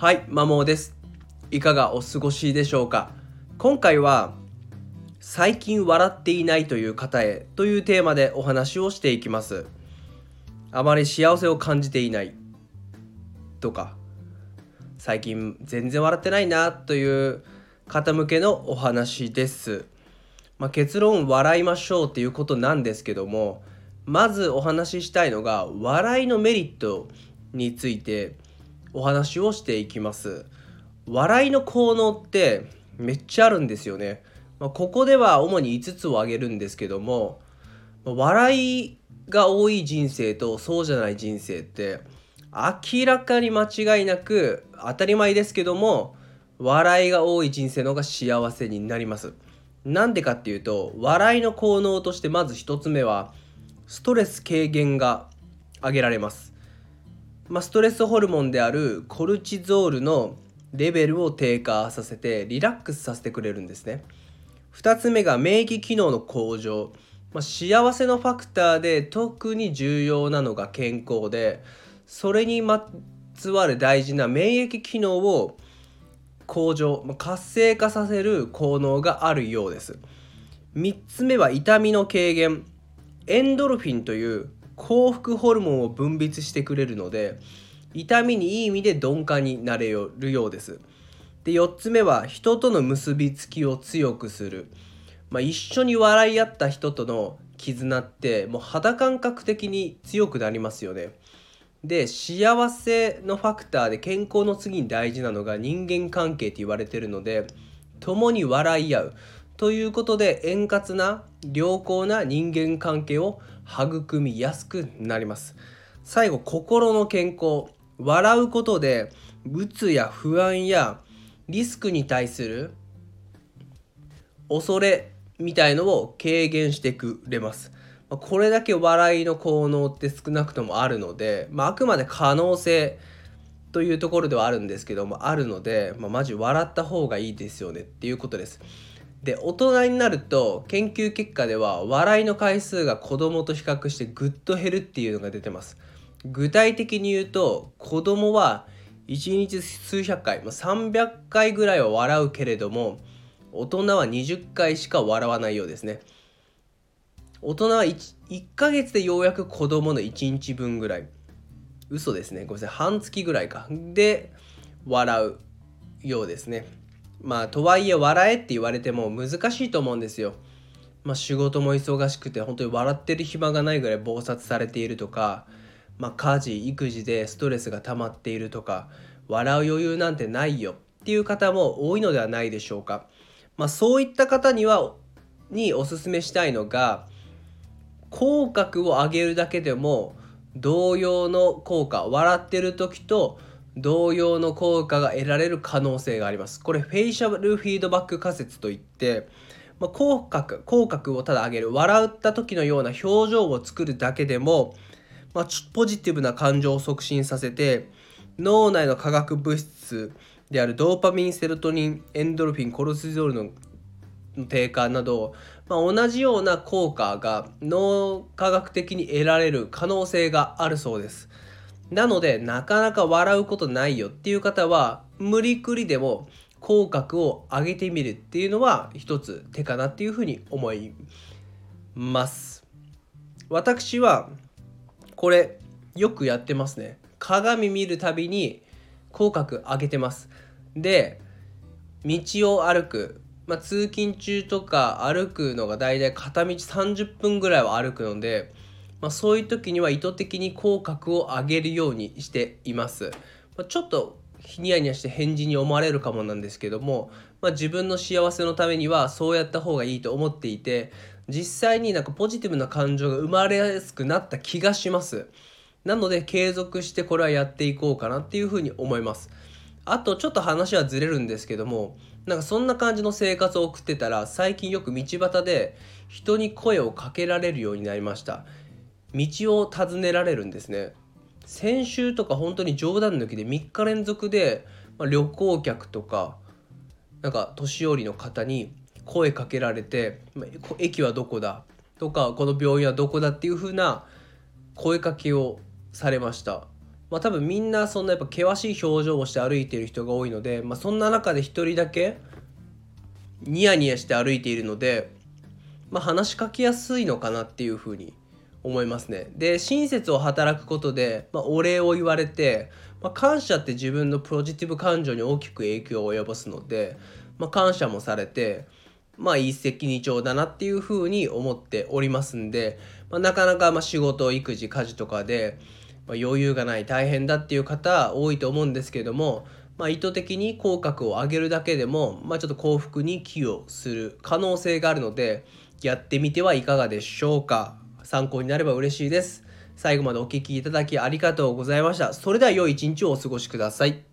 はい、マモです。いかがお過ごしでしょうか？今回は、最近笑っていないという方へというテーマでお話をしていきます。あまり幸せを感じていないとか、最近全然笑ってないなという方向けのお話です。まあ、結論笑いましょうっていうことなんですけどもまずお話ししたいのが笑いのメリットについてお話をしていきます。笑いの効能ってめっちゃあるんですよね、まあ、ここでは主に5つを挙げるんですけども笑いが多い人生とそうじゃない人生って明らかに間違いなく当たり前ですけども笑いが多い人生の方が幸せになります。なんでかっていうと笑いの効能としてまず1つ目はストレス軽減が挙げられます、まあ、ストレスホルモンであるコルチゾールのレベルを低下させてリラックスさせてくれるんですね。2つ目が免疫機能の向上、まあ、幸せのファクターで特に重要なのが健康でそれにまつわる大事な免疫機能を向上ま活性化させる効能があるようです。3つ目は痛みの軽減。エンドルフィンという幸福ホルモンを分泌してくれるので痛みにいい意味で鈍感になれるようです。で4つ目は人との結びつきを強くする、まあ、一緒に笑い合った人との絆ってもう肌感覚的に強くなりますよね。で幸せのファクターで健康の次に大事なのが人間関係って言われてるので共に笑い合う。ということで円滑な良好な人間関係を育みやすくなります。最後心の健康。笑うことでうつや不安やリスクに対する恐れみたいのを軽減してくれます。これだけ笑いの効能って少なくともあるので、まあ、あくまで可能性というところではあるんですけどもあるので、まあ、マジ笑った方がいいですよねっていうことです。で大人になると研究結果では笑いの回数が子供と比較してぐっと減るっていうのが出てます。具体的に言うと子供は1日数百回、まあ、300回ぐらいは笑うけれども大人は20回しか笑わないようですね。大人は 1, 1ヶ月でようやく子供の1日分ぐらい。嘘ですね。ごめんなさい。半月ぐらいか。で笑うようですね。まあとはいえ笑えって言われても難しいと思うんですよ。まあ仕事も忙しくて本当に笑ってる暇がないぐらい忙殺されているとかまあ家事育児でストレスが溜まっているとか笑う余裕なんてないよっていう方も多いのではないでしょうか。まあそういった方にはにおすすめしたいのが口角を上げるだけでも同様の効果笑ってる時と同様の効果が得られる可能性があります。これフェイシャルフィードバック仮説といって、まあ、口角口角をただ上げる笑った時のような表情を作るだけでも、まあ、ポジティブな感情を促進させて脳内の化学物質であるドーパミンセロトニンエンドルフィンコルチゾールの低下など、まあ、同じような効果が脳科学的に得られる可能性があるそうです。なのでなかなか笑うことないよっていう方は無理くりでも口角を上げてみるっていうのは一つ手かなっていうふうに思います。私はこれよくやってますね。鏡見るたびに口角上げてます。で道を歩く。まあ、通勤中とか歩くのが大体片道30分ぐらいは歩くので、まあ、そういう時には意図的に口角を上げるようにしています。まあ、ちょっとニヤニヤして返事に思われるかもなんですけども、まあ、自分の幸せのためにはそうやった方がいいと思っていて実際になんかポジティブな感情が生まれやすくなった気がします。なので継続してこれはやっていこうかなっていうふうに思います。あとちょっと話はずれるんですけどもなんかそんな感じの生活を送ってたら最近よく道端で人に声をかけられるようになりました道を尋ねられるんですね先週とか本当に冗談抜きで3日連続で、旅行客とかなんか年寄りの方に声かけられて「駅はどこだ?」とか「この病院はどこだ?」っていう風な声かけをされましたまあ多分みんなそんなやっぱ険しい表情をして歩いている人が多いので、まあ、そんな中で一人だけニヤニヤして歩いているので、まあ、話しかけやすいのかなっていうふうに思いますね。で親切を働くことで、まあ、お礼を言われて、まあ、感謝って自分のポジティブ感情に大きく影響を及ぼすので、まあ、感謝もされてまあ一石二鳥だなっていうふうに思っておりますんで、まあ、なかなかま仕事育児家事とかで、ま余裕がない大変だっていう方多いと思うんですけども、まあ、意図的に口角を上げるだけでも、まあ、ちょっと幸福に寄与する可能性があるのでやってみてはいかがでしょうか参考になれば嬉しいです。最後までお聴きいただきありがとうございました。それでは良い一日をお過ごしください。